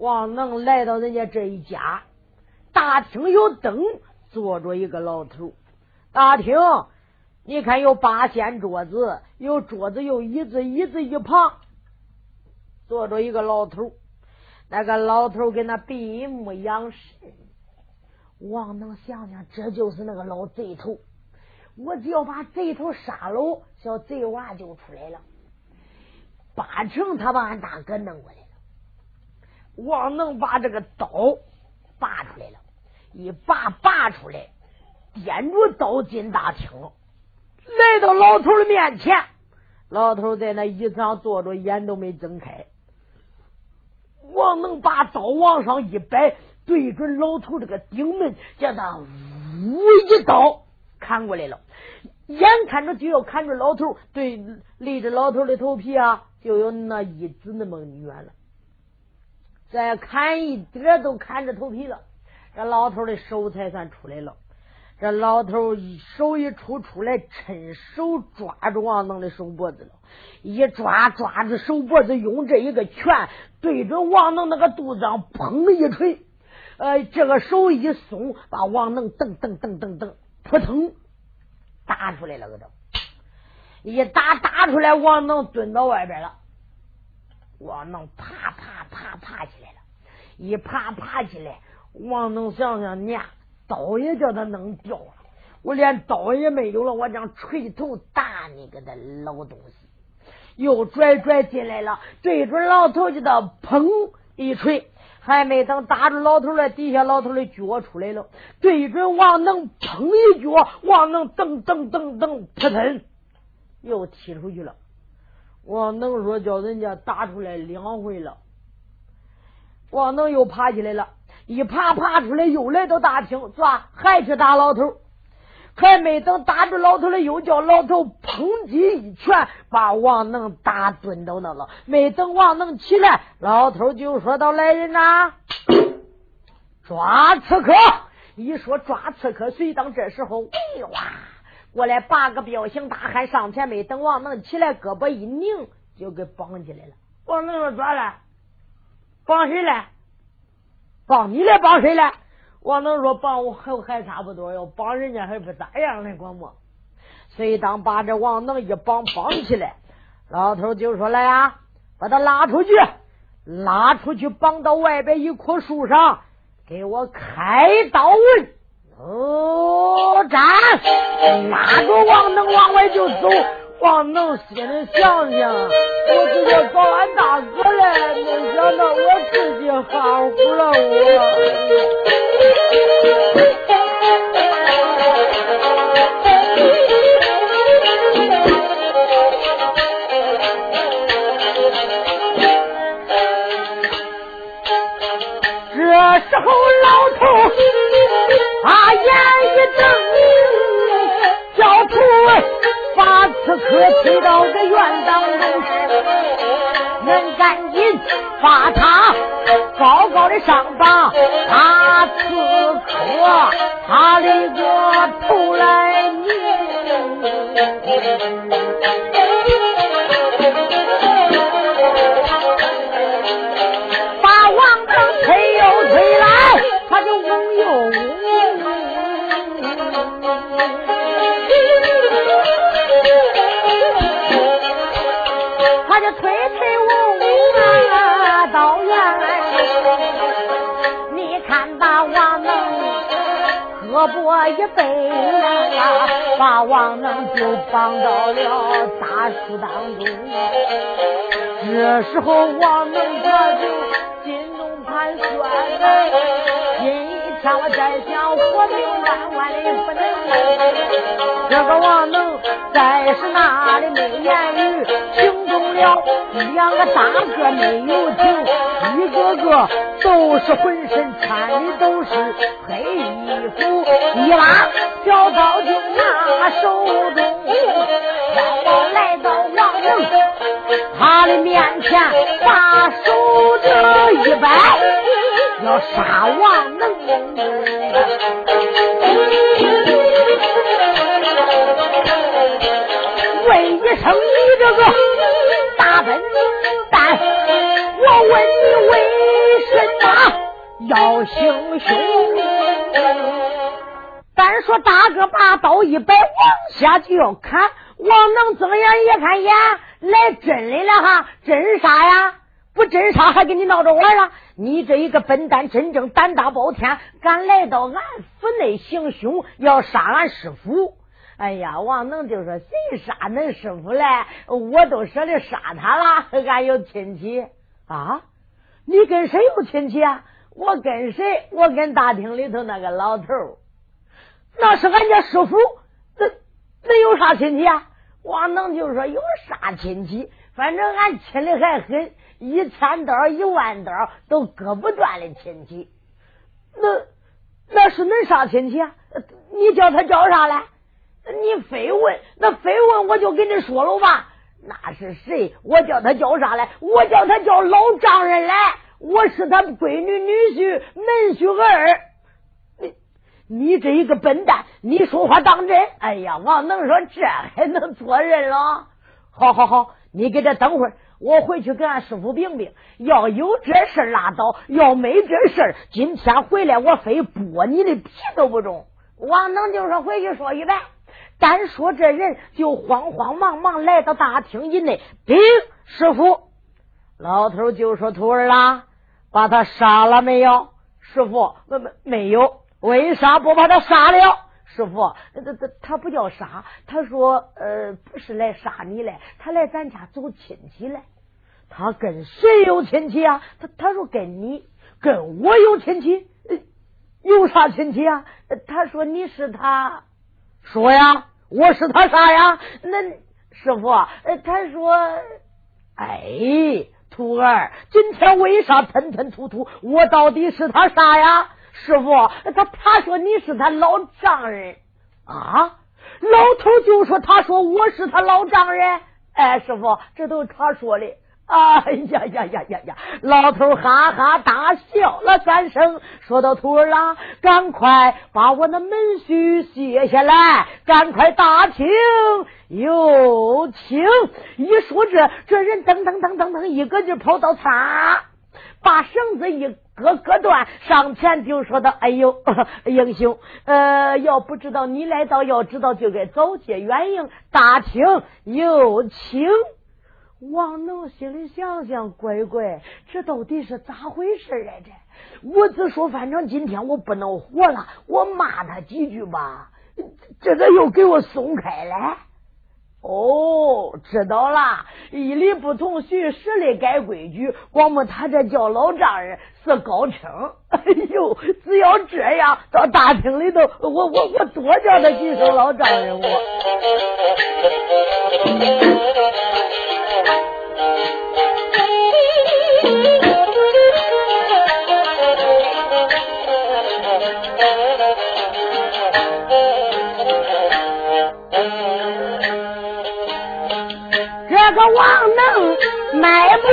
王能来到人家这一家，大厅有灯，坐着一个老头。大厅，你看有八仙桌子，有桌子有椅子，椅子一旁坐着一个老头。那个老头跟那闭目养神。王能想想，这就是那个老贼头。我只要把贼头杀了，小贼娃就出来了。八成他把俺大哥弄过来。王能把这个刀拔出来了，一拔拔出来，掂着刀进大厅，来到老头的面前。老头在那椅子上坐着，眼都没睁开。王能把刀往上一摆，对准老头这个顶门，叫他呜一刀砍过来了。眼看着就要砍着老头，对，离着老头的头皮啊，就有那一指那么远了。再砍一点都砍着头皮了，这老头的手才算出来了。这老头手一出出来，趁手抓住王能的手脖子了，一抓抓住手脖子，用这一个拳对准王能那个肚子上，砰的一锤，呃，这个手一松，把王能噔噔噔噔噔，扑腾打出来了，个都一打打出来，王能蹲到外边了。王能啪啪啪爬起来了，一爬爬起来，王能想想，念刀也叫他弄掉了，我连刀也没有了，我将锤头打你个的老东西，又拽拽进来了，对准老头就到砰一锤，还没等打着老头了，底下老头的脚出来了，对准王能砰一脚，王能噔噔噔噔扑腾，又踢出去了。王能说叫人家打出来两回了，王能又爬起来了，一爬爬出来又来到大厅，抓还去打老头，还没等打住老头了，又叫老头砰击一拳，把王能打蹲到那了。没等王能起来，老头就说到：“来人呐，抓刺客！”一说抓刺客，谁当这时候，喂哇！过来，八个彪形大汉上前，没等王能起来，胳膊一拧，就给绑起来了。王能说：“咋了，绑谁了？绑你来，绑谁来？”王能说：“绑我还还差不多，要绑人家还不咋样呢，管么？”随当把这王能一绑，绑起来，老头就说：“来呀，把他拉出去，拉出去，绑到外边一棵树上，给我开刀问。”哦，站！拉着王能往外就走，王能心里想想，我直接找俺大哥来，没想到我自己含糊了我。这时候老头把眼一瞪，叫出把刺客推到个院当中，恁赶紧把他高高的上绑，把刺客他的个头来拧。胳膊一辈啊，把王能就绑到了大树当中。这时候王能他就心中盘算，心一跳，我再想活命万万里不能。这个王能在是那里没言语，行动了两个大个没有停，一个个都是浑身穿的都是黑衣服，一拉小刀就拿手中，往往来到王能他的面前，把手这一摆，要杀王能。问一声你这个大笨蛋，我问你为什么？要行凶。单说大哥把刀一摆，往下就要砍。王能睁眼一看，眼来真的了哈！真杀呀？不真杀还跟你闹着玩啊？你这一个笨蛋，真正胆大包天，敢来到俺府内行凶，要杀俺师傅！哎呀，王能就说：“谁杀恁师傅嘞？我都舍得杀他了。俺有亲戚啊！你跟谁有亲戚啊？我跟谁？我跟大厅里头那个老头那是俺家师傅。那那有啥亲戚啊？”王能就说有啥亲戚，反正俺亲的还很，一千刀一万刀都割不断的亲戚。那那是恁啥亲戚啊？你叫他叫啥来？你非问，那非问我就跟你说了吧。那是谁？我叫他叫啥来？我叫他叫老丈人来。我是他闺女女婿门婿儿。你这一个笨蛋，你说话当真？哎呀，王能说这还能做人了？好好好，你给这等会儿，我回去给俺师傅禀禀。要有这事拉倒，要没这事今天回来我非剥你的皮都不中。王能就说回去说一遍。单说这人就慌慌忙忙来到大厅以内，禀师傅。老头就说：“徒儿啊，把他杀了没有？”师傅，没没没有。为啥不把他杀了？师傅，他他他不叫杀，他说呃不是来杀你来，他来咱家走亲戚来。他跟谁有亲戚啊？他他说跟你跟我有亲戚，有啥亲戚啊？他说你是他，说呀，我是他啥呀？那师傅，他说，哎，徒儿，今天为啥吞吞吐吐？我到底是他啥呀？师傅，他他说你是他老丈人啊，老头就说他说我是他老丈人，哎，师傅，这都是他说的。哎呀呀呀呀呀！老头哈哈大笑了三声，说到徒儿啦，赶快把我的门须卸下来，赶快打听有请。一说这，这人噔噔噔噔噔一个劲跑到擦，把绳子一。割割断，上前就说道：“哎呦，英雄，呃，要不知道你来到，要知道就该早些远迎。大厅有请。”王能心里想想，乖乖，这到底是咋回事来着？我只说，反正今天我不能活了，我骂他几句吧，这个又给我松开了。哦，知道了，一理不同，许十里改规矩。光么他这叫老丈人是高称。哎呦，只要这样，到大厅里头，我我我多叫他几声老丈人我。个王能迈步，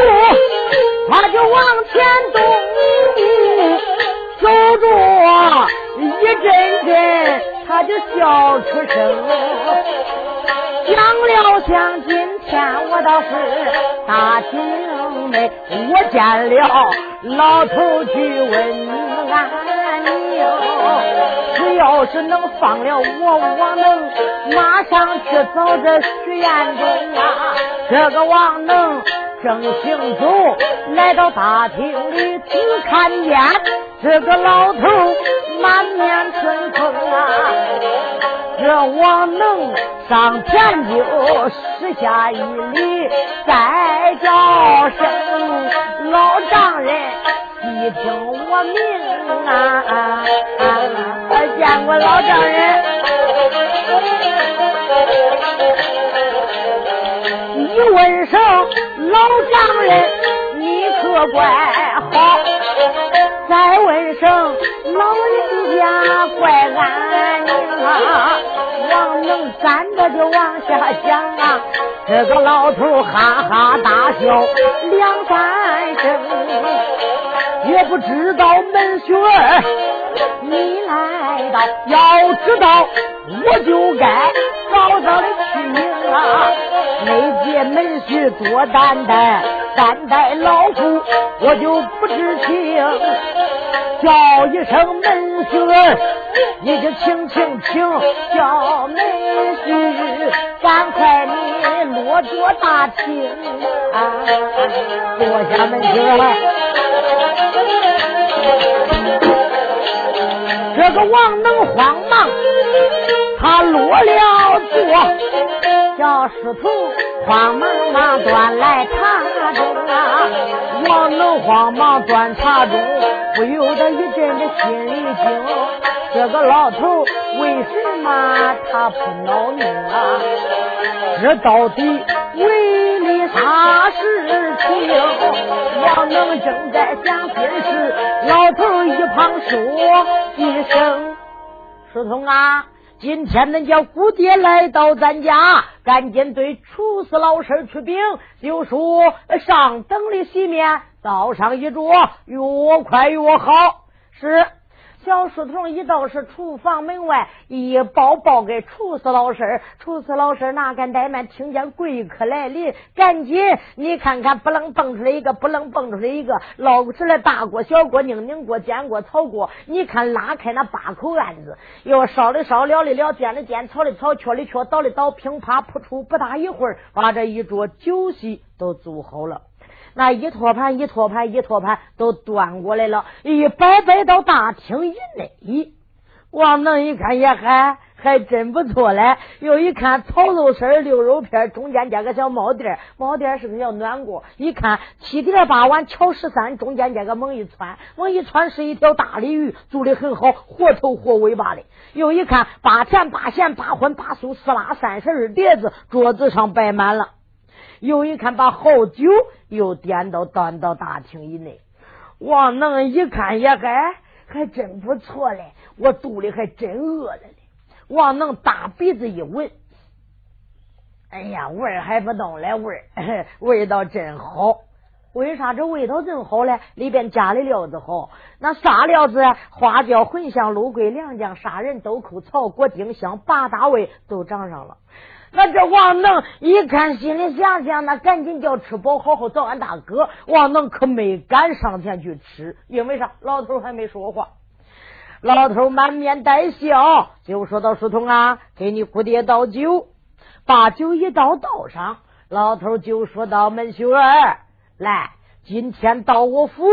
他就往前走，走着一阵阵，他就笑出声。想了想，今天我倒是大厅内，我见了老头去问安宁。只要是能放了我，我能马上去找这徐彦中啊！这个王能正行走，来到大厅里，只看见这个老头满面春风啊！这王能上前就施下一礼，再叫声老丈人，细听我命啊！见过老丈人，一问声老丈人，你可怪好；再问声老人家，怪安宁啊。王能站着就往下讲啊，这个老头哈哈大笑两三声，也不知道门学你来到，要知道我就该早早的去迎啊！没见门婿多担待，担待老夫我就不知情。叫一声门婿，你就请请请叫门婿，赶快你落座大厅啊，坐下门婿这个王能慌忙，他落了座，叫师徒慌忙忙端来茶盅啊。王能慌忙端茶盅，不由得一阵的心里惊。这个老头为什么他不恼怒啊？这到底为了啥事情？王能正在想心事，老头一旁说一声：“师童啊，今天恁叫姑爹来到咱家，赶紧对厨师老师去禀，就说上等的席面倒上一桌，越快越好。”是。小书童一到是厨房门外，一报报给厨师老师。厨师老师哪敢怠慢，听见贵客来临，赶紧你看看，不能蹦出来一个，不能蹦出来一个，捞出来大锅、小锅、拧拧锅、煎锅、炒锅。你看拉开那八口案子，要烧的烧，燎的燎，煎的煎，炒的炒，缺的缺，倒的倒，乒啪扑出，不大一会儿，把这一桌酒席都做好了。那一托盘一托盘一托盘都端过来了，一摆摆到大厅以内。王能一看也还还真不错嘞。又一看炒肉丝、溜肉片，中间加个小帽垫，帽垫是个小暖锅。一看七点八碗巧十三，中间加个猛一窜，猛一窜是一条大鲤鱼，做的很好，活头活尾巴的。又一看八甜八咸八荤八素四拉三十二碟子，桌子上摆满了。又一看，把好酒又点到端到大厅以内。王能一看也还还真不错嘞，我肚里还真饿了嘞。王能大鼻子一闻，哎呀，味儿还不懂嘞，味儿 味道真好。为啥这味道真好嘞？里边加的料子好，那啥料子？花椒、茴香、芦桂、良姜、砂仁、豆蔻、草果、丁香，八大味都长上了。那这王能一看，心里想想，那赶紧叫吃饱，好好找俺大哥。王能可没敢上前去吃，因为啥？老头还没说话。老头满面带笑，就说到：“书童啊，给你姑爹倒酒。”把酒一倒倒上，老头就说到：“门秀儿，来，今天到我府，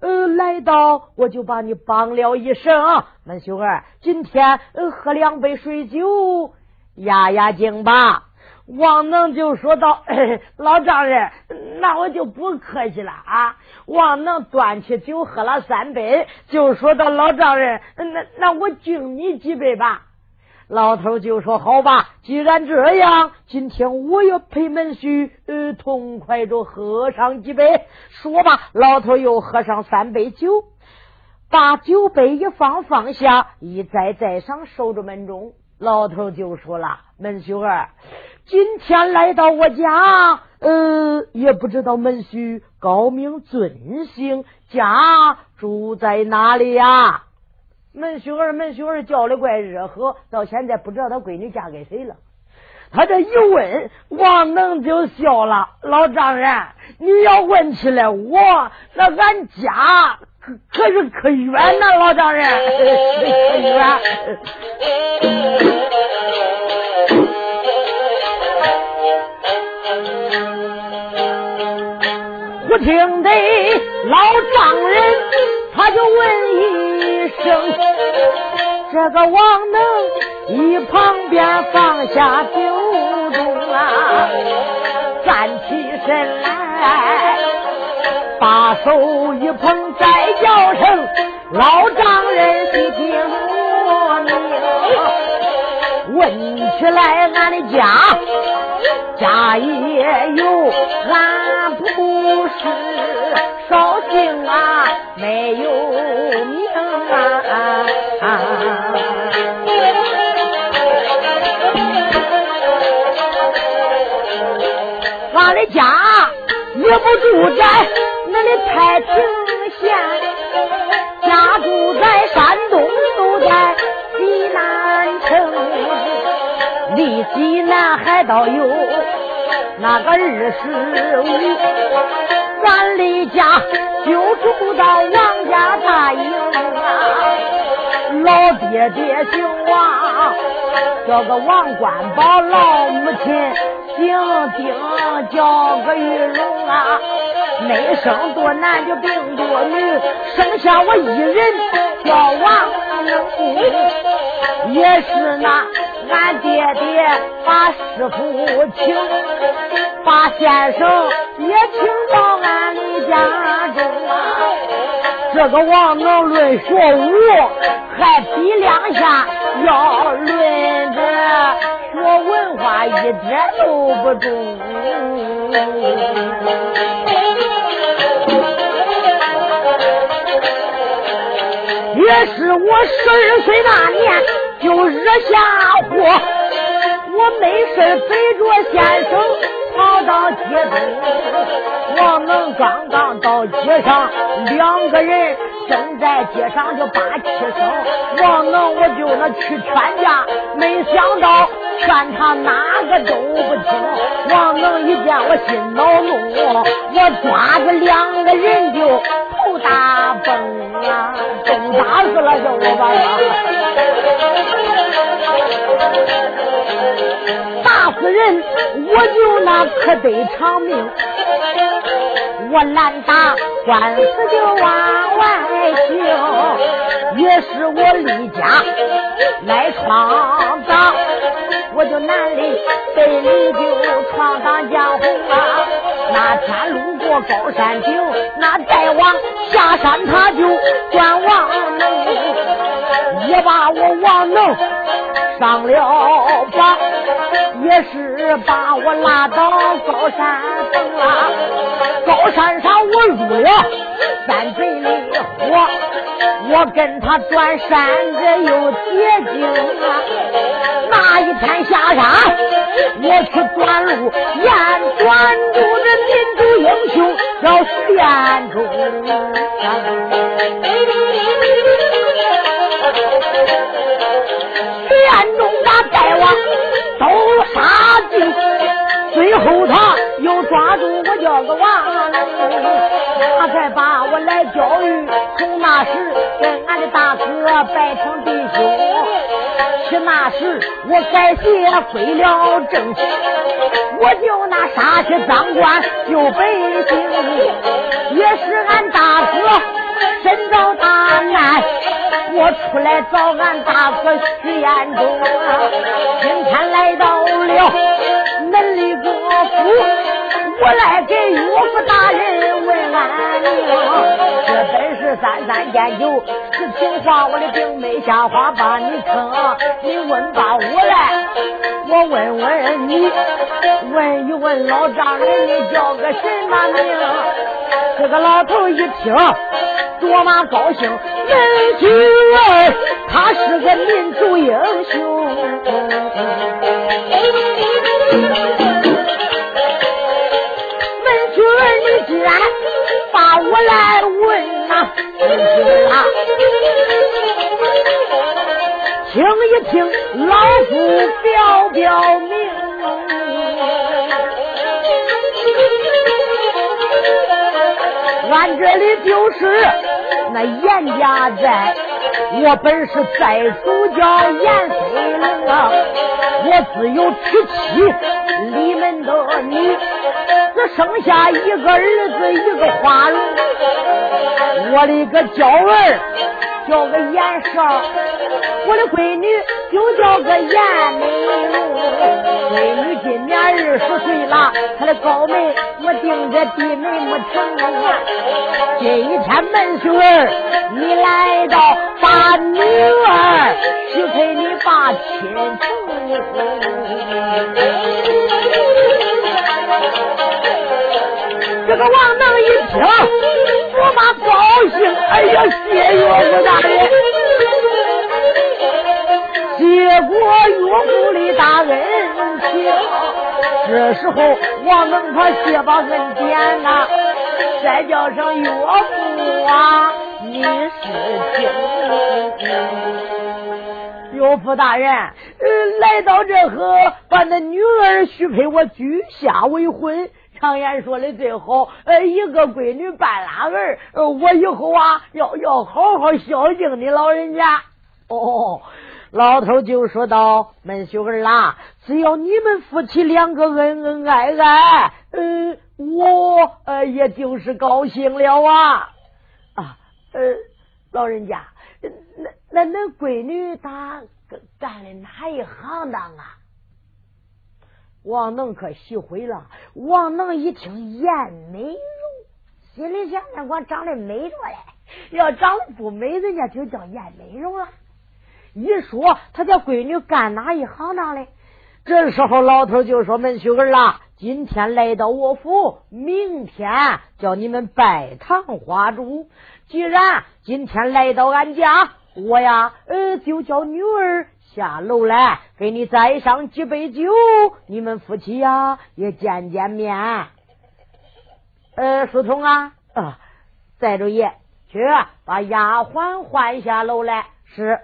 呃，来到我就把你帮了一声。门秀儿，今天呃喝两杯水酒。”压压惊吧，王能就说道：“ 老丈人，那我就不客气了啊。”王能端起酒喝了三杯，就说到：“老丈人，那那我敬你几杯吧。”老头就说：“好吧，既然这样，今天我要陪门婿呃痛快着喝上几杯。”说罢，老头又喝上三杯酒，把酒杯一放放下，一再再上守着门中。老头就说了：“门婿儿，今天来到我家，呃，也不知道门婿高明尊姓，家住在哪里呀？”门婿儿，门婿儿叫的怪热和，到现在不知道他闺女嫁给谁了。他这一问，王能就笑了：“老丈人，你要问起来我，那俺家。”可可是可远呐，老丈人，可远。我听得老丈人他就问一声，这个王能一旁边放下酒盅啊，站起身来。把手一捧，再叫声老丈人细听我命。问起来，俺的家家也有，俺不是绍兴啊，没有名啊。俺的家也不住在。俺的太平县，家住在山东，住在济南城。离济南还倒有那个二十五，咱离家就住到王家大营啊。老。爹爹姓王，叫个王冠宝，老母亲姓丁，叫个玉荣啊。没生多男就病多女，生下我一人叫王能，也是那俺爹爹把师傅请，把先生也请到俺的家中啊。这个王能论学武，还比两下要论这学文化一点都不中。也是我十二岁那年就惹下祸，我没事背着先生跑到街头，王能刚刚到街上，两个人正在街上就把气生，王能我就那去劝架，没想到劝他哪个都不听，王能一见我心恼怒，我抓着两个人就大崩啊！打死了就我把他打死人，我就那可得偿命。我拦打官司就往外行，也是我离家来闯荡，我就难里北里就闯荡江湖啊。那天路过高山顶，那再往下山他就转王，也把我王能上了榜，也是把我拉到高山峰啊。高山上我入了山贼的火，我跟他转山这又捷径啊。那一天下山，我去转路，眼转住这民族英雄叫徐彦中。徐彦中把大王都杀尽，最后他又抓住我叫个王他才把我来教育。从那时跟俺的大哥拜成弟兄。是那时我改邪归了正，我就那杀去赃官救百姓，也是俺大哥身遭大难，我出来找俺大哥徐彦中啊，今天来到了门里国府。我来给岳父大人问安宁，这本是三三见酒是情话，我的病没下话把你坑，你问吧我来，我问问你，问一问老丈人你叫个什么名？这个老头一听，多么高兴，文曲儿他是个民族英雄。既然把我来问呐，听一听老夫表表明，俺这里就是那严家寨，我本是寨主叫严飞龙啊，我自有娶妻李门的女。只生下一个儿子，一个花荣。我的个娇儿叫个严少，我的闺女就叫个严美容。闺女今年二十岁了，她的高眉我定着低眉没成啊。今一天门婿儿你来到，把女儿许给你把亲成。这个王能一听，我妈高兴，哎呀，谢岳父大人，谢过岳父的大恩情。这时候王能他谢把恩典呐，再叫声岳父啊，你是听。岳父大人，来到这河，把那女儿许配我居下为婚。常言说的最好，呃，一个闺女半拉儿，呃我以后啊要要好好孝敬你老人家。哦，老头就说道：“闷秀儿啦，只要你们夫妻两个恩恩爱爱，呃，我呃也就是高兴了啊啊呃，老人家，那那那闺女她干的哪一行当啊？”王能可喜会了。王能一听艳美容，心里想：那我长得美着嘞，要长得不美，人家就叫艳美容了。一说他家闺女干哪一行当嘞？这时候老头就说：“门秀儿啦，今天来到我府，明天叫你们拜堂花烛。既然今天来到俺家，我呀，呃，就叫女儿。”下楼来，给你再上几杯酒，你们夫妻呀也见见面。呃，书童啊，啊，寨主爷，去把丫鬟唤下楼来。是，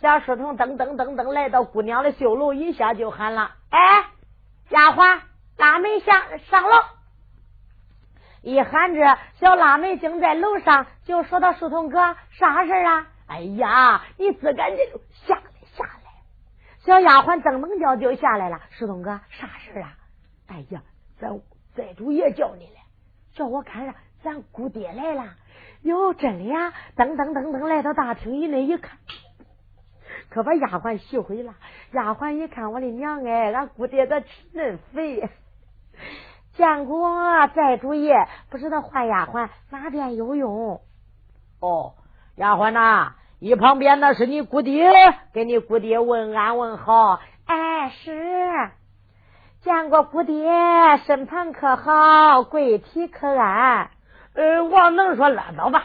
小书童噔噔噔噔来到姑娘的绣楼，一下就喊了：“哎，丫鬟，腊梅下上楼。”一喊着，小腊梅正在楼上，就说到：“书童哥，啥事啊？”哎呀，你自个就下。小丫鬟噔噔叫就下来了，石东哥，啥事啊？哎呀，咱寨主爷叫你来，叫我看着咱姑爹来了。哟，真的呀！噔噔噔噔来到大厅以内一看，可把丫鬟气毁了。丫鬟一看，我的娘哎，俺姑爹咋吃恁肥？见过寨主爷，不知道换丫鬟哪边有用？哦，丫鬟呐。一旁边那是你姑爹，给你姑爹问安问好。哎，是见过姑爹，身旁可好？贵体可安？呃，王能说 拉倒吧，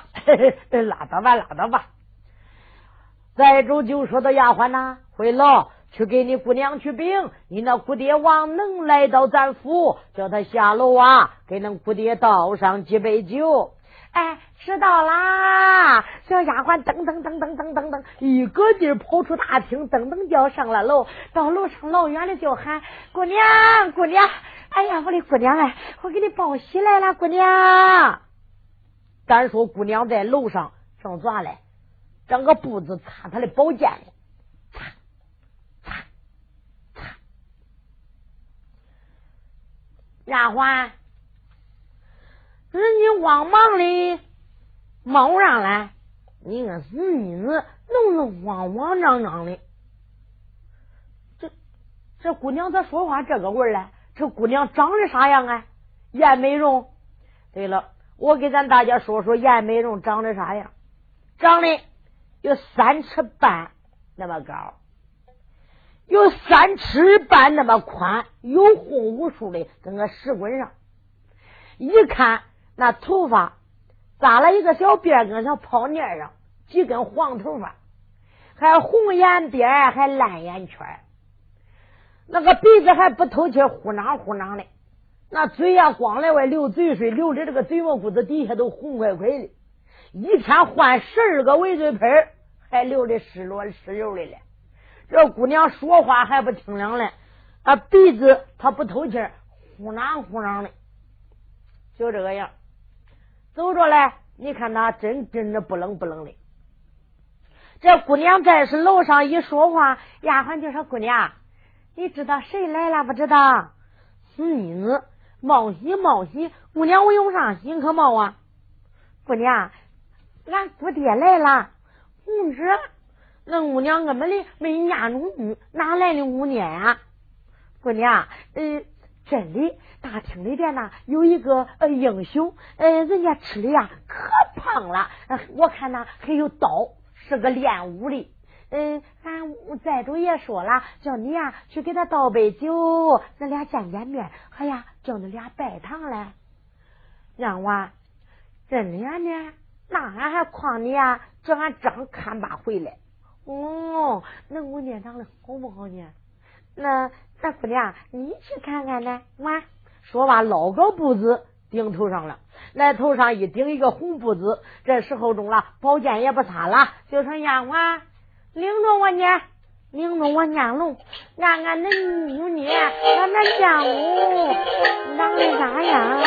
拉倒吧，拉倒吧。寨主就说的丫鬟呐，回楼去给你姑娘取饼。你那姑爹王能来到咱府，叫他下楼啊，给恁姑爹倒上几杯酒。哎，知道啦！小丫鬟噔噔噔噔噔噔噔，一个劲儿跑出大厅，噔噔叫上了楼。到楼上老远的就喊：“姑娘，姑娘！哎呀，我的姑娘哎，我给你报喜来了，姑娘！”单说姑娘在楼上正咋嘞？整个步子擦她的宝剑，擦擦擦。丫鬟。慌忙的忙上来，你个死妮子，弄得慌慌张张的。这这姑娘咋说话这个味儿嘞？这姑娘长得啥样啊？颜美容。对了，我给咱大家说说颜美容长得啥样？长得有三尺半那么高，有三尺半那么宽，有红无数的，跟个石棍上，一看。那头发扎了一个小辫儿，跟像泡面上，几根黄头发，还红眼边，还蓝眼圈那个鼻子还不透气，呼囔呼囔的。那嘴呀，光在外流嘴水，流的这个嘴毛骨子底下都红快快的。一天换十二个围嘴盆，还流的湿落湿溜的了。这姑娘说话还不清亮嘞，啊，鼻子她不透气，呼囔呼囔的，就这个样。走着来，你看他真真的不冷不冷的。这姑娘在是楼上一说话，丫鬟就说：“姑娘，你知道谁来了不知道？死妮子，冒喜冒喜！姑娘，我用上心可冒啊？姑娘，俺姑爹来了。红纸，那姑娘根本的没念中女，哪来的污念啊？姑娘，嗯。”真的，大厅里边呢有一个呃英雄，呃，人家吃的呀可胖了，我看呢还有刀，是个练武的。嗯，俺寨主也说了，叫你呀去给他倒杯酒，咱俩见见面。哎呀，叫你俩拜堂来。让我真的呢？那俺还诓你呀？叫俺张看吧回来。哦，那我念长的好不好呢？那。那姑娘，你去看看呢。完，说完捞个布子顶头上了，来头上一顶一个红布子。这时候中了，宝剑也不擦了，就说丫鬟领着我呢，领着我念龙，俺俺恁母呢，俺恁家母长得咋样？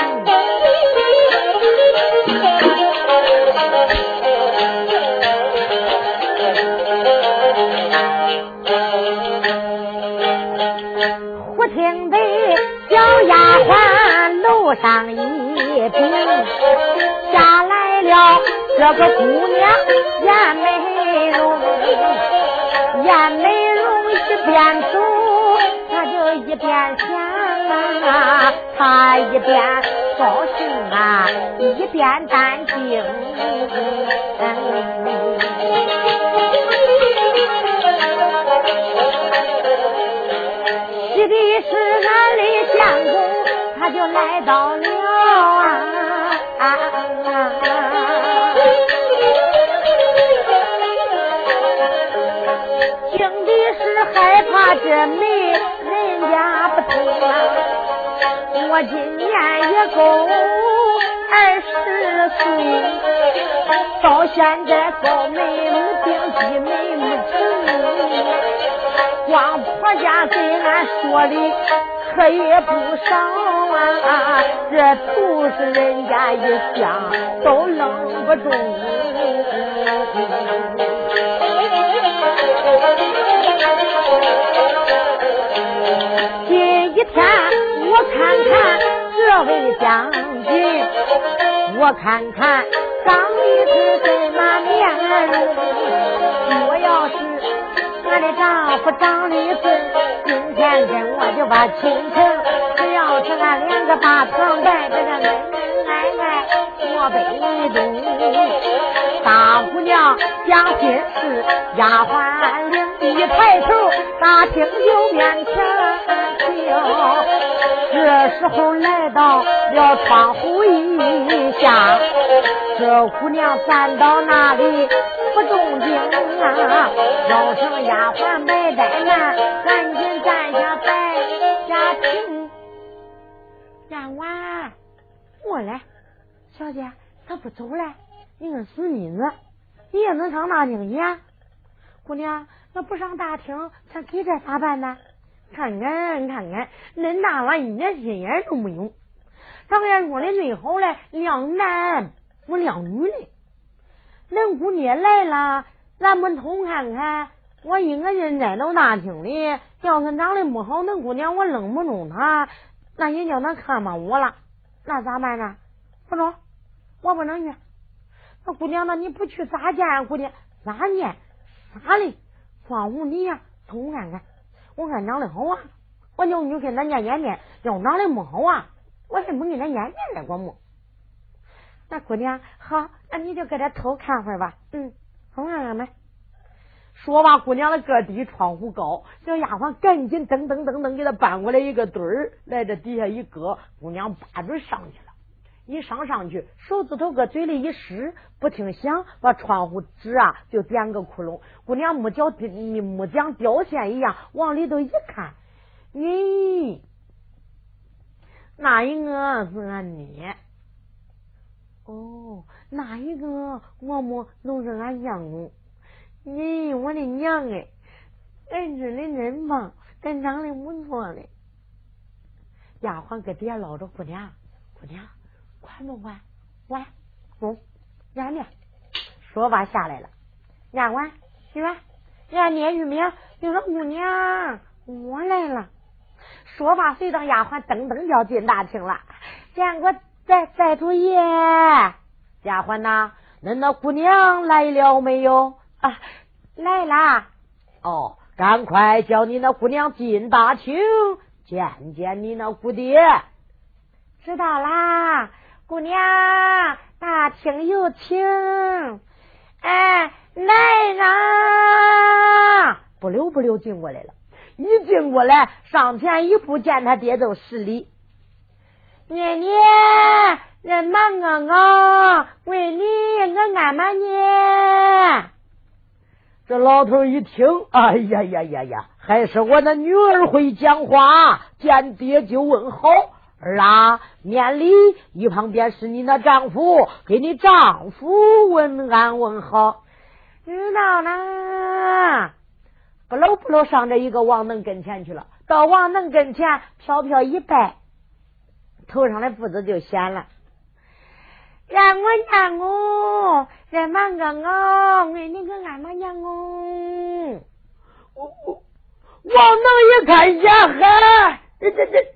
小丫鬟楼上一顶，下来了这个姑娘颜美容，颜美容一边走，她就一边想啊，她一边高兴啊，一边担惊。喜的是俺的公，他就来到了啊！惊的是害怕这媒人家不同啊！我今年也够二十岁，到现在高眉没定，低眉没成。光婆家给俺说的可也不少啊，这都是人家一想都愣不中。今一天我看看这位将军，我看看长的是怎么面容，我要是。我的丈夫张立顺，今天跟我就把亲情。只要是俺两个把床在这个恩恩爱爱，我背东。大姑娘讲心事，丫鬟领一抬头，大厅就面前就。这时候来到了窗户一下，这姑娘站到那里。不动静啊！叫声丫鬟买怠慢，赶紧站下摆下听。丫鬟，我来，小姐，他不走了，你个死妮子，你也能上大厅去？姑娘，那不上大厅，咱给这咋办呢？看看看看，恁大娃一点心眼都没有，咱家说的最好嘞，两男不两女的。恁姑娘来了，咱们同看看。我一个人在到大厅里，要是长得不好，恁姑娘我扔不中她，那也叫她看上我了，那咋办呢？不中，我不能去。那姑娘，那你不去咋见？姑娘咋见？咋的？窗户你呀，同看看。我看长得好啊，我叫你跟他见见面。要长得不好啊，我还不跟他见面来过么？那姑娘好，那你就搁这偷看会儿吧。嗯，好看看呗。说吧，姑娘的个低，窗户高，小丫鬟赶紧噔噔噔噔给她搬过来一个墩儿，来这底下一搁，姑娘八准上去了。一上上去，手指头搁嘴里一施，不听响，把窗户纸啊就点个窟窿。姑娘木脚木匠掉线一样，往里头一看，咦，那一个是俺爹。哦，那一个我么都是俺相公？咦，我的娘哎，儿子的真棒，真长得不错嘞。丫鬟搁底下唠着姑娘，姑娘，管不管？管，不，让呢。说罢下来了，丫鬟，去吧，俺聂玉明，你说姑娘，我来了。说罢，随着丫鬟噔噔要进大厅了，见过。在在主爷，丫鬟呐，恁那姑娘来了没有？啊，来啦！哦，赶快叫你那姑娘进大厅见见你那姑爹。知道啦，姑娘，大厅有请。哎，来人！不溜不溜进过来了，一进过来，上前一步见他爹就施礼。年年人忙啊啊，问你我安嘛呢？这老头一听，哎呀呀呀呀，还是我的女儿会讲话，见爹就问好。儿啊，免礼，一旁边是你那丈夫，给你丈夫问安问好。知道啦，不搂不搂上这一个王能跟前去了，到王能跟前，飘飘一拜。头上的布子就显了，让我娘哦，人忙个哦，为你个俺妈娘哦。我我王能一看呀，嗨，这这这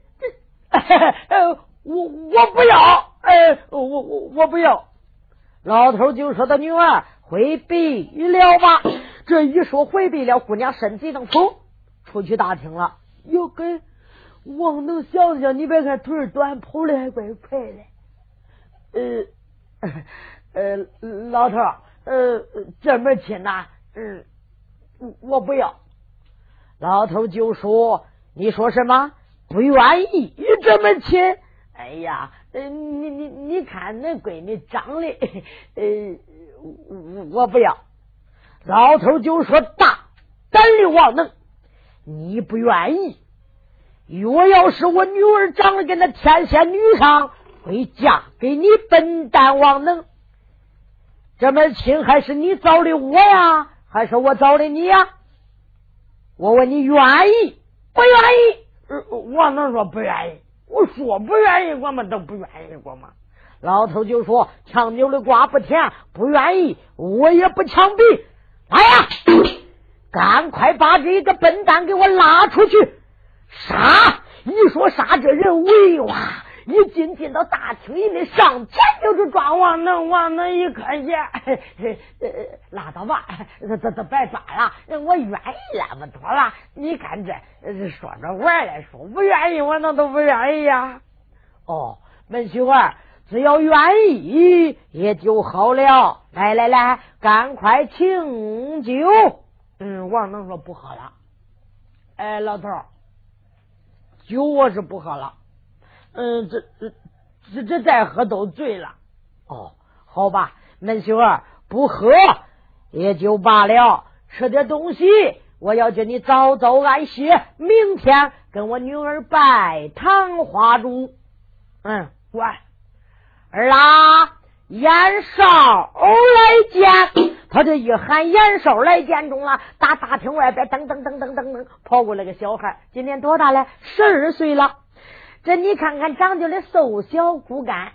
这，我我不要，哎，我我我不要。老头就说：“他女儿回避了吧。”这一说回避了，姑娘身体能走出去大厅了。又给王能想想，你别看腿短，跑的还怪快的。呃呃，老头，呃，这门亲呐，嗯，我不要。老头就说：“你说什么？不愿意这门亲？哎呀，你你你看那闺女长得，呃，我不要。”老头就说：“大胆的王能，你不愿意？若要是我女儿长得跟那天仙女上，会嫁给你笨蛋王能？这门亲还是你找的我呀，还是我找的你呀？”我问你愿意不愿意？我能说不愿意。我说不愿意，我们都不愿意过嘛。老头就说：“强扭的瓜不甜，不愿意，我也不强逼。来呀，赶快把这个笨蛋给我拉出去杀！你说杀，这人为哇。”一进进到大厅里内，上前就是抓王能，王能一看见，拉倒吧，这这这别抓了，我愿意那么多了。你看这说着玩来说不愿意，我那都不愿意呀。哦，门秀儿只要愿意也就好了。来来来，赶快请酒。嗯，王能说不喝了。哎，老头，酒我是不喝了。嗯，这这这这再喝都醉了。哦，好吧，门媳妇不喝也就罢了，吃点东西。我要叫你早早安歇，明天跟我女儿拜堂花烛。嗯，乖儿啊，严少来见。他这一喊严少来见中了，大大厅外边噔噔噔噔噔噔跑过来个小孩，今年多大了？十二岁了。这你看看，长就的瘦小骨干，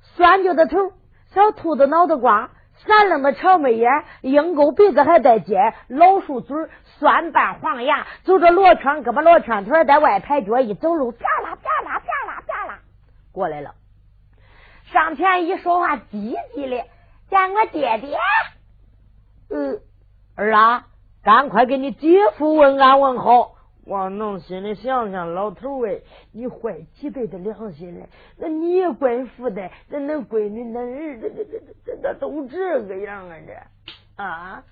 酸溜的头，小兔子脑袋瓜，闪亮的草眉眼，鹰钩鼻子还带尖，老鼠嘴，酸瓣黄牙，走着罗圈胳膊罗圈腿，在外排脚，一走路啪啦啪啦啪啦啪啦过来了。上前一说话，叽叽的，见我爹爹。嗯，儿啊，赶快给你姐夫问安问好。王能心里想想，老头哎，你坏几辈子良心了？那你也怪富的，那那闺女那儿子这这这这都这个样啊这啊！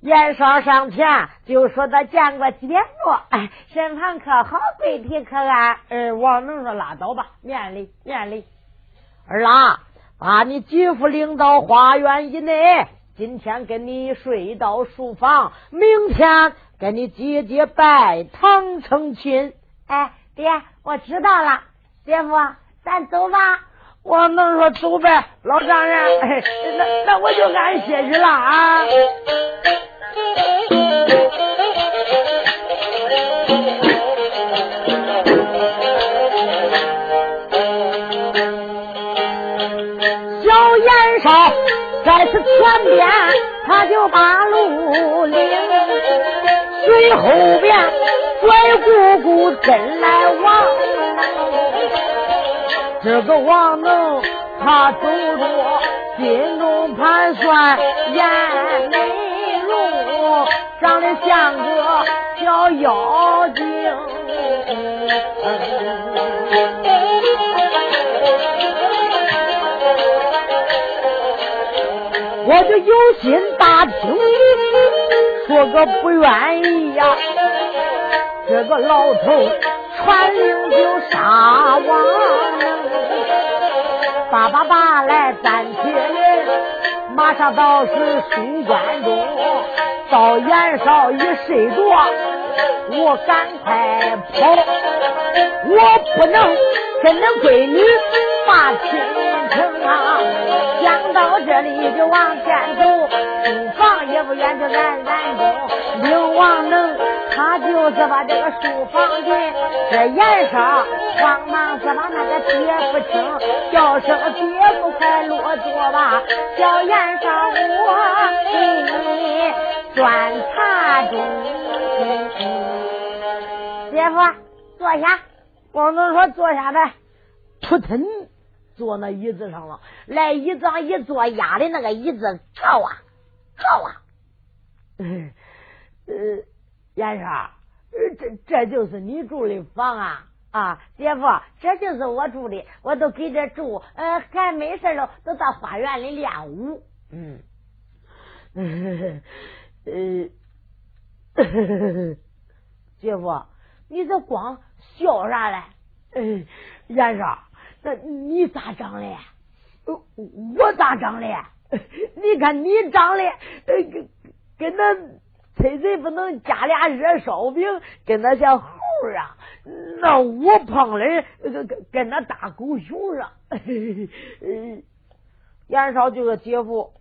严少上前就说他见过姐夫，哎，身旁可好，贵体可安。哎，王能说拉倒吧，免礼，免礼。”二郎，把你姐夫领到花园以内，今天跟你睡到书房，明天。跟你姐姐拜堂成亲，哎，爹，我知道了，姐夫，咱走吧。我能说走呗，老丈人，那那我就安歇去了啊。小燕少在此前边，他就把路领。随后边拽姑姑跟来王，这个王能他走着心中盘算，眼眉龙长得像个小妖精，我就有心打听。说个不愿意呀，这个老头传令就杀王叭叭叭来暂且，马上到是书官中，到严少一睡着，我赶快跑，我不能跟那闺女发亲情啊！想到这里就往前走，书房也不远，就俺俺中。刘王能，他就是把这个书房进，这严少慌忙是把那个爹夫请，叫声爹不快落座吧，叫严少我给你端茶盅。姐夫坐下，光能说坐下呗。扑腾坐那椅子上了，来椅子上一坐，压的那个椅子跳啊跳啊。呃，燕少，这这就是你住的房啊？啊，姐夫，这就是我住的，我都给这住，呃，还没事了，都到花园里练武。嗯，呃，姐夫，你这光笑啥嘞？嗯，燕少，那你咋长的？我咋长嘞？你看你长的，跟跟那崔谁不能加俩热烧饼，跟那像猴啊。那我胖嘞跟跟跟那大狗熊似的。杨少就说：“姐夫，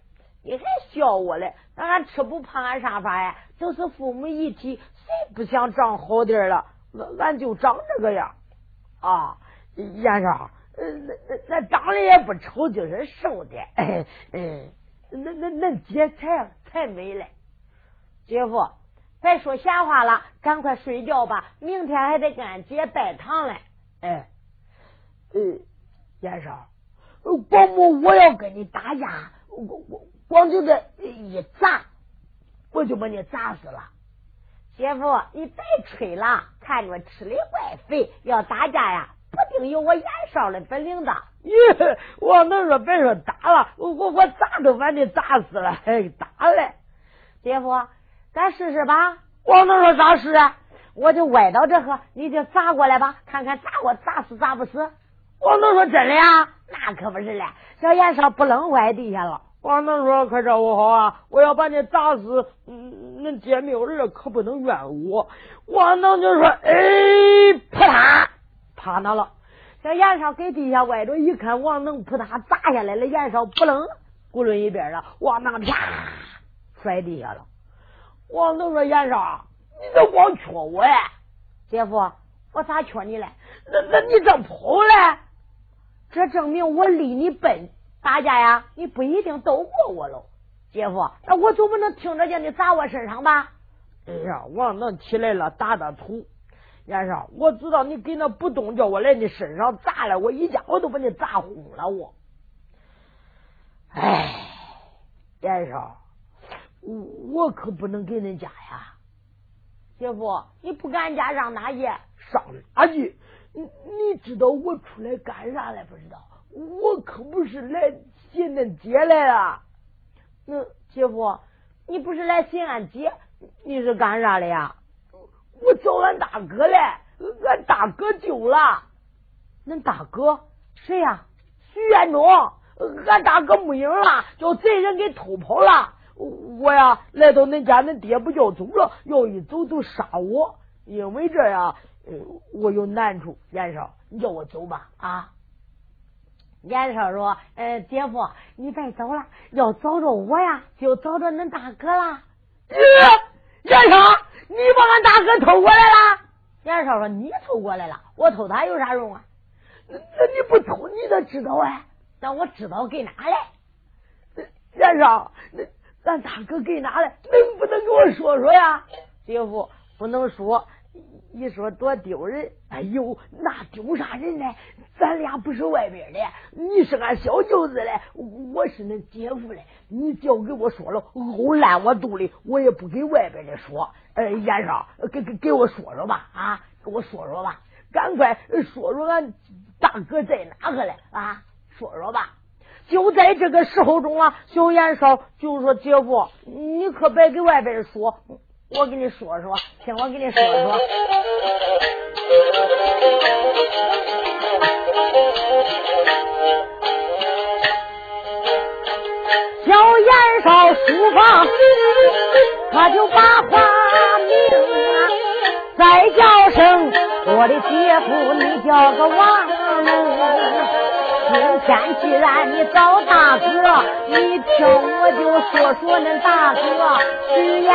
你还笑我嘞？那俺吃不胖，俺啥法呀？就是父母一提，谁不想长好点了？俺俺就长这个样啊。杨少，那那那长得也不丑，就是瘦的。嗯，那那那姐才才美嘞，姐夫。”别说闲话了，赶快睡觉吧，明天还得跟俺姐拜堂嘞。哎，呃，燕少，光母我要跟你打架，我我光就这一砸，我就把你砸死了。姐夫，你别吹了，看着吃的怪肥，要打架呀，不定有我燕少的本领的。咦，我能说别说打了，我我我砸都把你砸死了，还打嘞，姐夫。咱试试吧，我能说咋试啊？我就歪到这呵，你就砸过来吧，看看砸我砸死砸不死。我能说真的呀？那可不是嘞，小严少不能歪地下了。王能说可照顾好啊！我要把你砸死，嗯，恁姐没有人可不能怨我。王能就说，哎，扑嗒，趴那了。这严少给地下歪着一看，王能扑嗒砸下来了，严少不能咕噜一边了，王能啪摔地下了。王能说：“严少，你这光缺我呀，姐夫，我咋缺你嘞？那那你这跑嘞？这证明我离你笨，打架呀，你不一定斗过我喽，姐夫。那我总不能听着叫你砸我身上吧？哎呀，我能起来了，打打土。严少，我知道你给那不动，叫我来你身上砸了，我一家我都把你砸昏了。我，哎，严少。”我我可不能给恁家呀，姐夫，你不俺家上哪去？上哪去？你你知道我出来干啥来？不知道？我可不是来寻恁姐来了。那姐夫，你不是来寻俺姐，你是干啥的呀？我找俺大哥来，俺大哥救了。恁大哥谁呀？徐彦忠，俺大哥没影了，叫贼人给偷跑了。我呀，来到恁家，恁爹不叫走了，要一走就杀我。因为这样，我有难处。袁绍，你叫我走吧啊！严少说：“呃，姐夫，你别走了，要找着我呀，就找着恁大哥了。”严少，你把俺大哥偷过来了？严少说：“你偷过来了，我偷他有啥用啊？那那你不偷，你咋知道啊？那我知道给哪来？严少，那。俺大哥给哪来？能不能给我说说呀？姐夫不能说，一说多丢人。哎呦，那丢啥人呢？咱俩不是外边的，你是俺小舅子嘞，我是恁姐夫嘞。你叫给我说了，呕烂我肚里，我也不给外边的说。呃，严少，给给给我说说吧，啊，给我说说吧，赶快说说俺大哥在哪个嘞？啊，说说吧。就在这个时候中啊，小严少就说：“姐夫，你可别给外边说，我给你说说，听我给你说说。”小燕少书房，他就把话明啊，再叫声我的姐夫，你叫个王。今天既然你找大哥，你听我就说说那大哥徐彦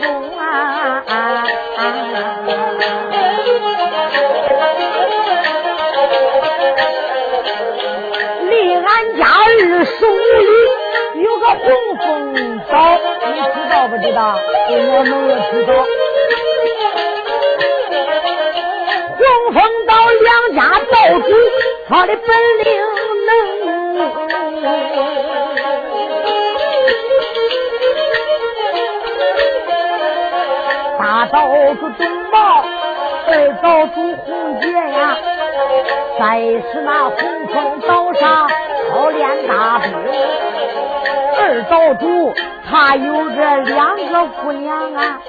中啊，离俺家二十五里有个红枫岛，你知道不知道？我能知道。红枫岛两家道主。他的本领能。大道主东宝，二道主红姐呀，再是那红枫岛上操练大兵。二道主他有着两个姑娘啊，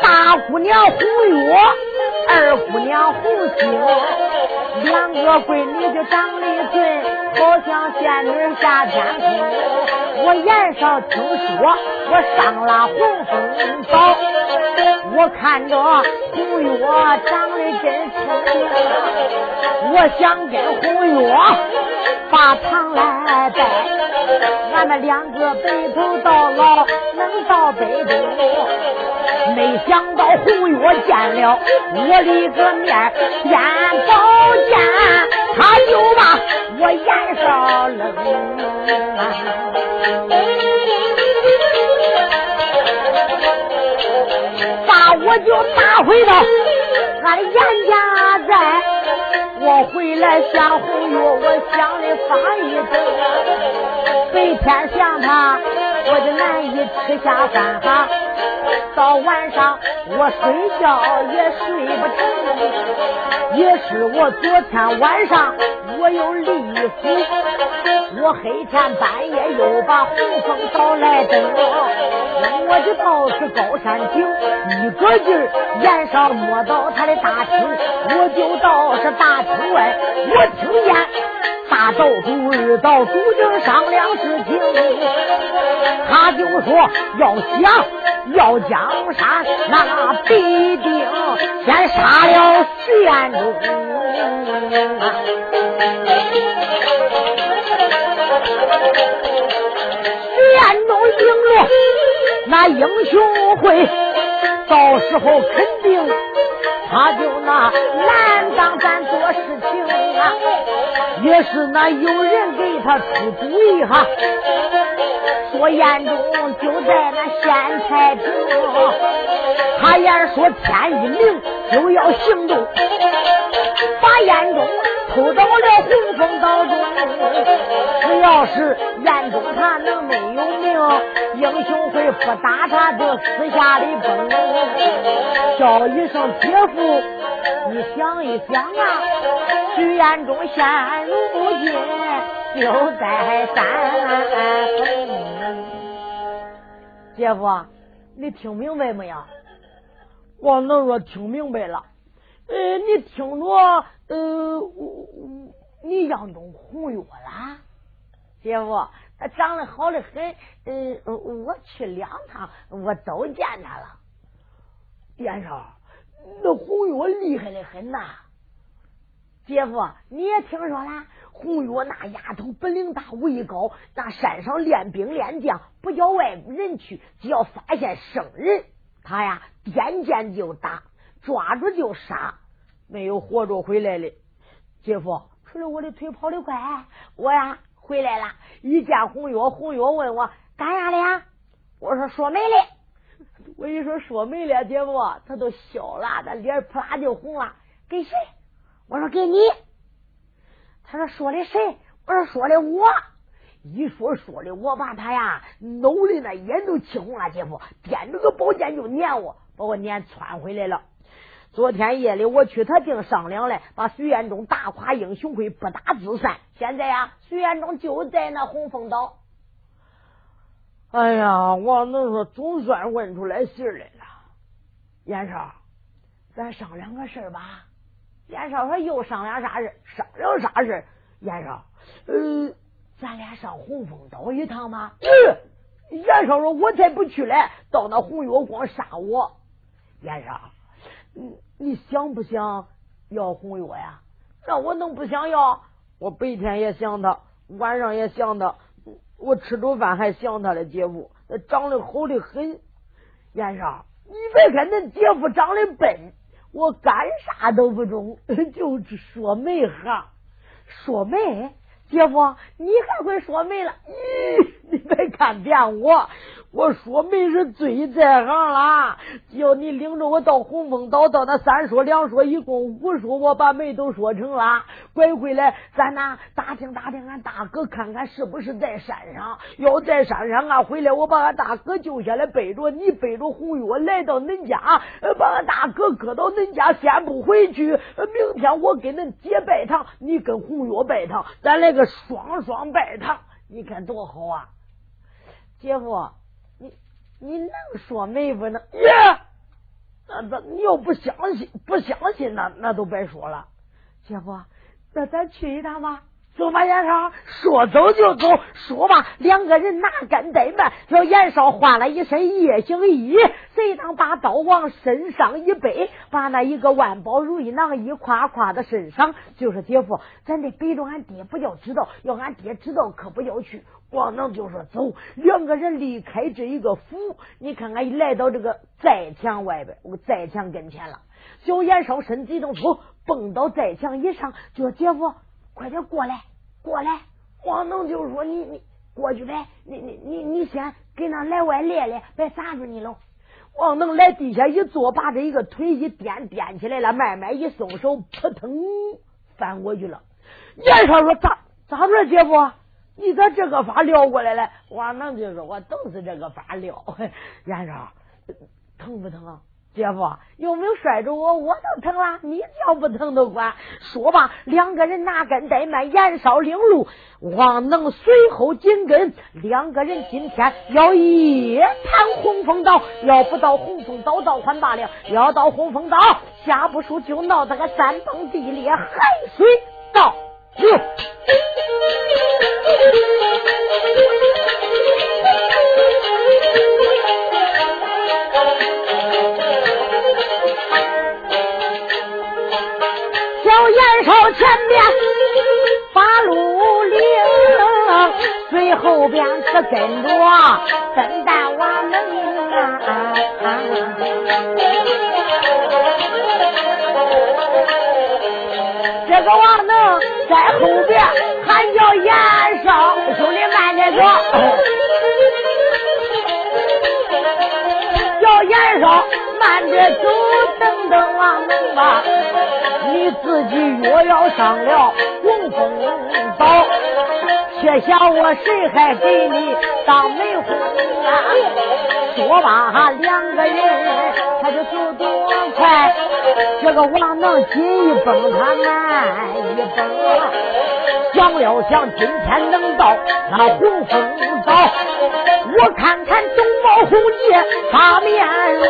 大姑娘红月，二姑娘红星，两个闺女就长得俊，好像仙女下天空。我言少听说，我上了红枫岛，我看着红月长得真聪明，我想跟红月把糖来拜，俺们两个白头到老，能到北东。没想到红月见了我的个面，见宝剑，他就把我眼上扔。把我就打回到俺严家寨，我回来想红月，我想的发一阵，白天想他，我就难以吃下饭哈。到晚上我睡觉也睡不成，也是我昨天晚上我有离府，我黑天半夜又把红枫岛来登，我就到是高山顶，一个劲儿沿上摸到他的大厅，我就到是大厅外，我听见大道主二道主正商量事情，说要想。要江山，那必定先杀了徐彦中。徐彦中赢了，那英雄会，到时候肯定他就那难当咱做事情也是那有人给他出主意哈。说燕中就在那县太平，他言说天一明就要行动，把燕中偷到了洪峰岛中。只要是燕中他能没有命，英雄会不打他就私下里崩。叫一声姐夫，你想一想啊，徐彦中现如今就在山峰。姐夫，你听明白没有？我能说听明白了。呃，你听着，呃，你相中红月啦？姐夫，他长得好的很。呃，我去两趟，我都见他了。燕少，那红月厉害的很呐。姐夫，你也听说了？红月那丫头本领大，武艺高，那山上练兵练将，不叫外人去，只要发现生人，他呀点剑就打，抓住就杀，没有活着回来的。姐夫，除了我的腿跑得快，我呀回来了。一见红月，红月问我干啥的呀？我说说媒的。我一说说媒了，姐夫他都笑了，他脸扑啦就红了。给谁？我说给你。他说说的谁？我说说的我。一说说的我，把他呀弄的那眼都气红了。姐夫掂着个宝剑就撵我，把我撵窜回来了。昨天夜里我去他定商量来，把徐彦中打垮英雄会，不打自散。现在呀，徐彦中就在那红枫岛。哎呀，王能说总算问出来信来了。严少，咱商量个事儿吧。严少说：“又商量啥事？商量啥事？严少，呃，咱俩上红枫岛一趟吗？”嗯，严少说：“我才不去嘞！到那红月光杀我。”严少，嗯你想不想要红药呀？那我能不想要？我白天也想他，晚上也想他，我吃着饭还想他的姐夫，那长得好的很。燕少，你别看恁姐夫长得笨。我干啥都不中，就是说媒行。说媒，姐夫，你还会说媒了？咦，你别看扁我，我说媒是最在行了，叫你领着我到红枫岛，到那三说两说，一共五说，我把媒都说成了。拐回来，咱呐打听打听俺大哥，看看是不是在山上。要在山上啊，回来我把俺大哥救下来，背着你背着红月来到恁家，把俺大哥搁到恁家，先不回去。明天我给恁姐拜堂，你跟红月拜堂，咱来个双双拜堂，你看多好啊！姐夫。你能说媒不能？耶，那那你要不相信，不相信那那都白说了。姐夫，那咱去一趟吧。走吧，严少，说走就走。说吧，两个人拿杆怠慢。叫严少换了一身夜行衣，随当把刀往身上一背，把那一个万宝如意囊一挎挎在身上。就说姐夫，咱得背着俺爹，不要知道，要俺爹知道可不要去。光能就说走，两个人离开这一个府。你看看，一来到这个寨墙外边，我寨墙跟前了。小严少身子一动，蹦到寨墙以上，就说姐夫。快点过来，过来！王能就说：“你你过去呗，你你你你先给那来外练练，别砸住你了。”王能来地下一坐，把这一个腿一颠颠起来了，慢慢一松手，扑腾翻过去了。严少说：“咋咋着，姐夫？你咋这个法撩过来了？”王能就说：“我都是这个法撩。”严少疼不疼啊？姐夫有没有摔着我？我都疼了，你要不疼都管。说吧，两个人拿根怠慢，燃烧领路。王能随后紧跟，两个人今天要夜探红枫岛，要不到红枫岛倒还罢了，要到红枫岛，下不输就闹得个山崩地裂，海水倒流。延寿前面把路领，最后边可跟着笨蛋王能啊！这个王能在后边喊叫延寿，兄弟慢点走，叫延寿慢着走，等等王能吧。你自己若要上了红枫岛，却想我谁还给你当媒婚啊？说吧，两个人他就走多快，这个王能紧一蹦，他慢一蹦。想了想，今天能到那红枫岛，我看看东毛红姐啥面容。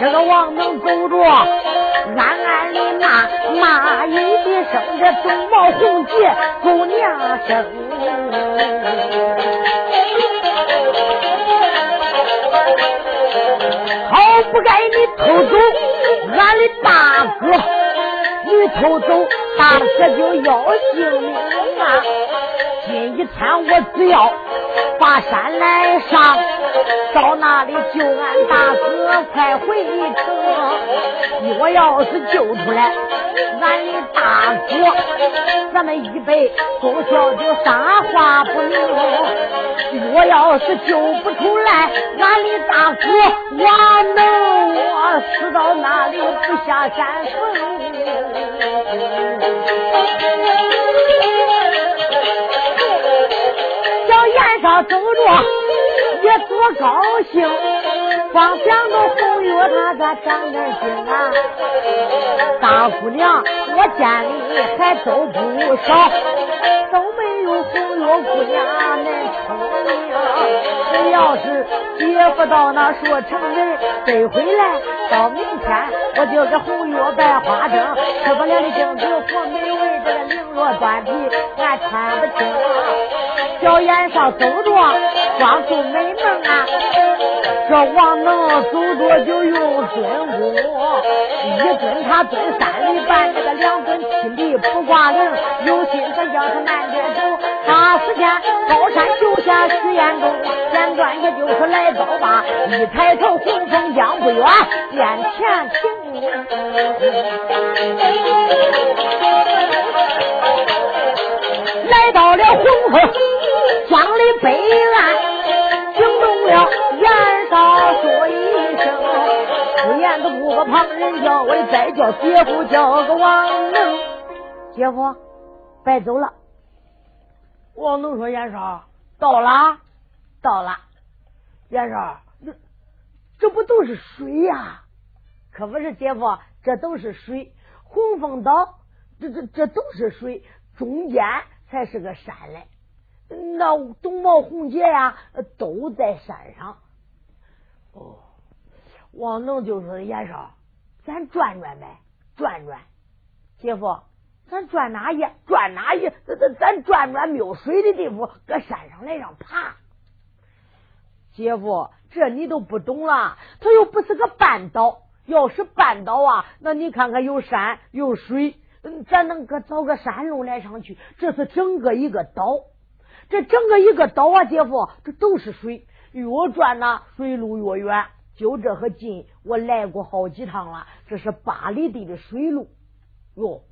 这个王能走着，暗暗的骂骂一声，这东毛红姐姑娘生，好不该你偷走俺的大哥，你偷走大哥就要性命啊！今一天我只要把山来上。到那里救俺大哥，快回城！我要是救出来俺的大哥，咱们一辈从小就啥话不明。我要是救不出来俺的大哥，我能我死到那里不下山坟。走着。也多高兴，光想着红月她咋长点心啊！大姑娘，我见你还都不少，都没有红月姑娘恁聪明。只要是接不到那说成人，背回来到明天我就给红月摆花灯，吃不了的镜子活美味，这个绫罗缎皮俺穿不清。小眼上走着，装出美梦啊！这王能走着就用蹲功，一蹲他蹲三里半，这个两蹲七里不挂零。有心思叫他慢点走，大时间高山就下许愿中，简短也就是来到吧。一抬头，红枫江不远，眼前停。到了红枫。江的北岸惊动了说一声，不言都不和旁人叫，我再叫姐夫叫个王能。姐夫，白走了。王能说：“严少到了，到了。严少，这这不都是水呀？可不是，姐夫，这都是水。红枫岛，这这这都是水，中间才是个山嘞。那东茂红姐呀，都在山上。哦，王能就说：严少，咱转转呗，转转。姐夫。”咱转哪去？转哪去？咱咱咱转转没有水的地方，搁山上来上爬。姐夫，这你都不懂了。它又不是个半岛，要是半岛啊，那你看看有山有水，嗯咱能搁找个山路来上去。这是整个一个岛，这整个一个岛啊，姐夫，这都是水。越转呐，水路越远。就这和近，我来过好几趟了。这是八里地的水路哟。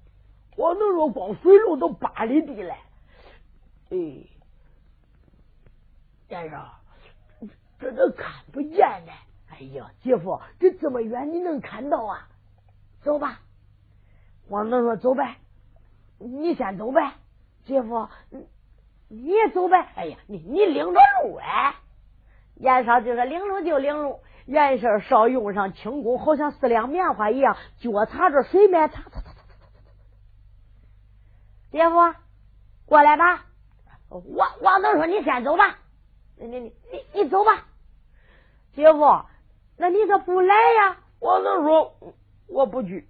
我能说光水路都八里地嘞？哎，先生，这都看不见呢。哎呀，姐夫，这这么远你能看到啊？走吧，王能说走呗？你先走呗，姐夫，你也走呗。哎呀，你你领着路哎。严少就说领路就领路，严少少用上轻功，好像四两棉花一样，脚踏着水面，擦擦擦擦擦擦擦。姐夫，过来吧。王王能说：“你先走吧，你你你你走吧。”姐夫，那你咋不来呀？王能说：“我不去。”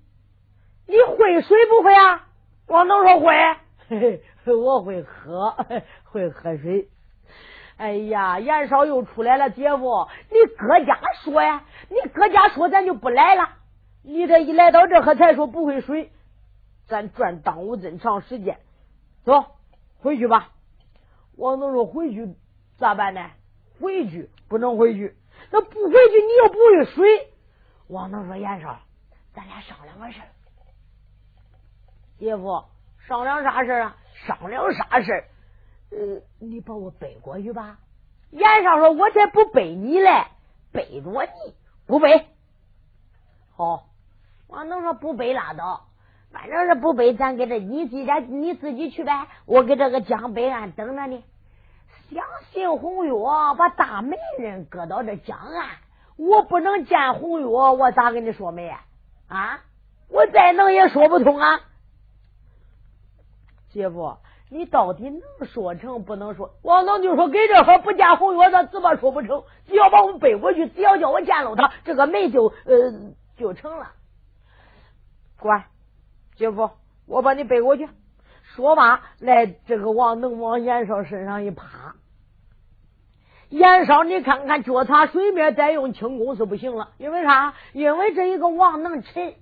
你会水不会啊？王能说：“会。嘿嘿，我会喝，会喝水。哎呀，严少又出来了。姐夫，你搁家说呀？你搁家说，咱就不来了。你这一来到这，可才说不会水。咱转耽误真长时间，走回去吧。王能说回去咋办呢？回去不能回去，那不回去你又不会水。王能说严少，咱俩商量个事儿。姐夫，商量啥事啊？商量啥事呃，你把我背过去吧。严少说：“我才不背你嘞，背着你不背。”好，王能说不背拉倒。反正是不背，咱给这你自己你自己去呗。我给这个江北岸等着你。相信红月把大媒人搁到这江岸，我不能见红月，我咋跟你说媒啊？我再能也说不通啊。姐夫，你到底能说成不能说？王能就说给这会不见红月，咱怎么说不成？只要把我背过去，只要叫我见了他，这个媒就呃就成了。乖。姐夫，我把你背过去。说罢，来这个王能往严少身上一趴。严少，你看看脚踏水面，再用轻功是不行了。因为啥？因为这一个王能沉。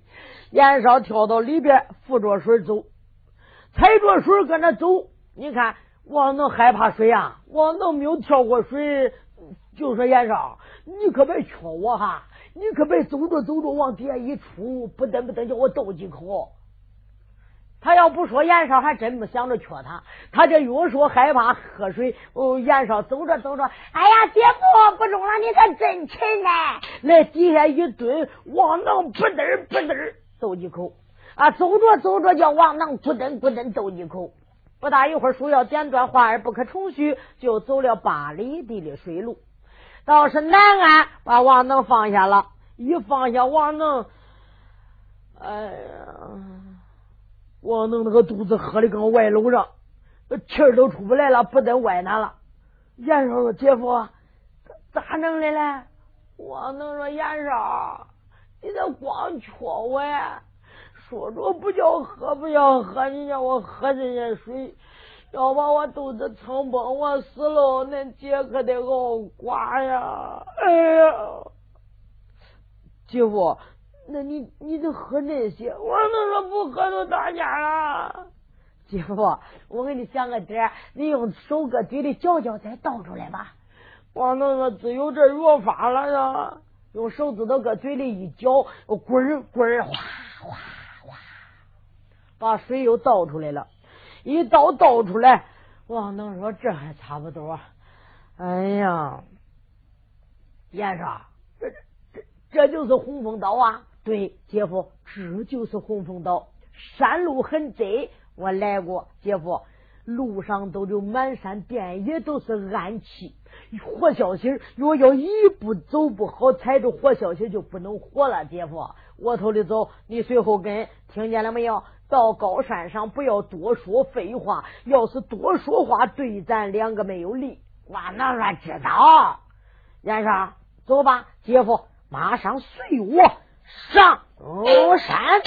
严少跳到里边，扶着水走，踩着水搁那走。你看王能害怕水啊？王能没有跳过水，就说严少，你可别缺我哈，你可别走着走着往底下一出，不等不等叫我倒几口。他要不说严少，还真不想着缺他。他这越说害怕喝水，哦，严少走着走着，哎呀，姐夫不中了，你可真沉呢！来底下一蹲，王能不噔不噔倒几口啊，走着走着叫王能咕噔咕噔走一口。不大一会儿，书要剪断，话儿不可重叙，就走了八里地的水路，倒是南岸把王能放下了，一放下王能，哎呀。王能那个肚子喝的跟外漏上，气儿都出不来了，不得外难了。严少说：“姐夫，咋弄的嘞？”王能说：“严少，你这光缺我呀？说着不叫喝，不叫喝，你让我喝这些水，要把我肚子撑崩，我死了，恁姐可得熬瓜呀！哎呀，姐夫。”那你你得喝那些，我能说不喝都打架了。姐夫，我给你想个点，你用手搁嘴里嚼嚼，再倒出来吧。我能说只有这药法了呀，用手指头搁嘴里一嚼，滚滚哗哗哗，把水又倒出来了。一倒倒出来，王能说这还差不多。哎呀，严少。这这这就是洪峰岛啊！对，姐夫，这就是洪峰岛。山路很窄，我来过，姐夫，路上都有满山遍野都是暗器，活小心若要一步走不好，踩着活小心就不能活了。姐夫，我头里走，你随后跟，听见了没有？到高山上不要多说废话，要是多说话，对咱两个没有利。我哪说知道。袁绍，走吧，姐夫，马上随我上山。